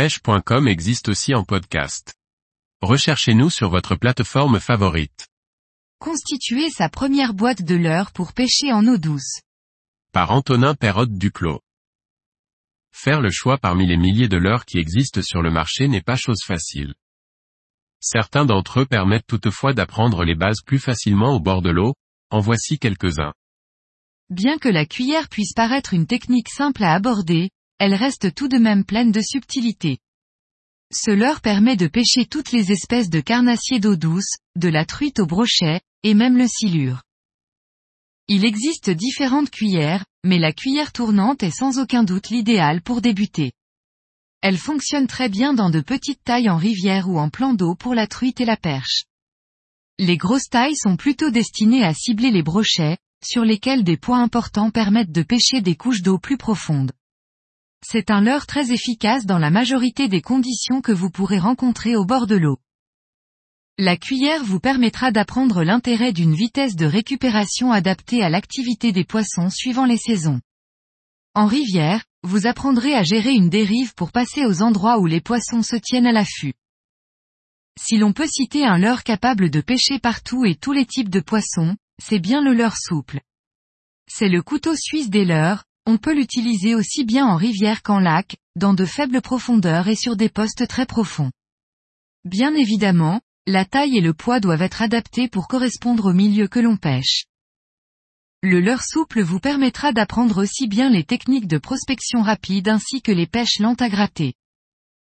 pêche.com existe aussi en podcast. Recherchez-nous sur votre plateforme favorite. Constituer sa première boîte de leurre pour pêcher en eau douce. Par Antonin Perrotte Duclos. Faire le choix parmi les milliers de leurres qui existent sur le marché n'est pas chose facile. Certains d'entre eux permettent toutefois d'apprendre les bases plus facilement au bord de l'eau, en voici quelques-uns. Bien que la cuillère puisse paraître une technique simple à aborder, elle reste tout de même pleine de subtilité. Ce leurre permet de pêcher toutes les espèces de carnassiers d'eau douce, de la truite au brochet, et même le silure. Il existe différentes cuillères, mais la cuillère tournante est sans aucun doute l'idéal pour débuter. Elle fonctionne très bien dans de petites tailles en rivière ou en plan d'eau pour la truite et la perche. Les grosses tailles sont plutôt destinées à cibler les brochets, sur lesquels des poids importants permettent de pêcher des couches d'eau plus profondes. C'est un leurre très efficace dans la majorité des conditions que vous pourrez rencontrer au bord de l'eau. La cuillère vous permettra d'apprendre l'intérêt d'une vitesse de récupération adaptée à l'activité des poissons suivant les saisons. En rivière, vous apprendrez à gérer une dérive pour passer aux endroits où les poissons se tiennent à l'affût. Si l'on peut citer un leurre capable de pêcher partout et tous les types de poissons, c'est bien le leurre souple. C'est le couteau suisse des leurres, on peut l'utiliser aussi bien en rivière qu'en lac, dans de faibles profondeurs et sur des postes très profonds. Bien évidemment, la taille et le poids doivent être adaptés pour correspondre au milieu que l'on pêche. Le leurre souple vous permettra d'apprendre aussi bien les techniques de prospection rapide ainsi que les pêches lentes à gratter.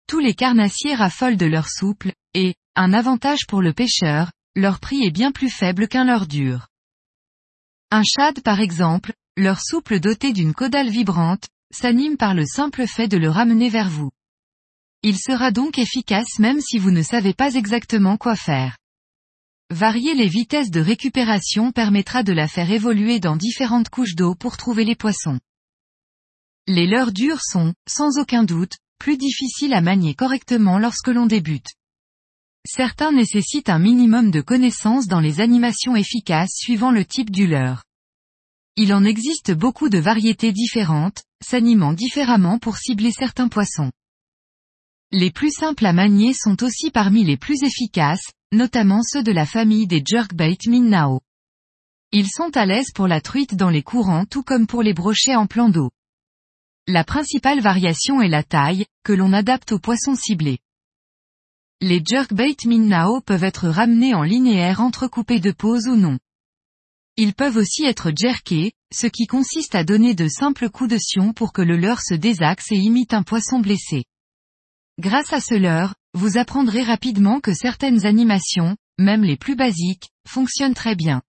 Tous les carnassiers raffolent de leur souple, et, un avantage pour le pêcheur, leur prix est bien plus faible qu'un leurre dur. Un shad par exemple, leur souple doté d'une caudale vibrante, s'anime par le simple fait de le ramener vers vous. Il sera donc efficace même si vous ne savez pas exactement quoi faire. Varier les vitesses de récupération permettra de la faire évoluer dans différentes couches d'eau pour trouver les poissons. Les leurres durs sont, sans aucun doute, plus difficiles à manier correctement lorsque l'on débute. Certains nécessitent un minimum de connaissances dans les animations efficaces suivant le type du leurre. Il en existe beaucoup de variétés différentes, s'animant différemment pour cibler certains poissons. Les plus simples à manier sont aussi parmi les plus efficaces, notamment ceux de la famille des jerkbait Minnao. Ils sont à l'aise pour la truite dans les courants tout comme pour les brochets en plan d'eau. La principale variation est la taille, que l'on adapte aux poissons ciblés. Les jerkbait Minnao peuvent être ramenés en linéaire entrecoupés de pause ou non. Ils peuvent aussi être jerkés, ce qui consiste à donner de simples coups de sion pour que le leurre se désaxe et imite un poisson blessé. Grâce à ce leurre, vous apprendrez rapidement que certaines animations, même les plus basiques, fonctionnent très bien.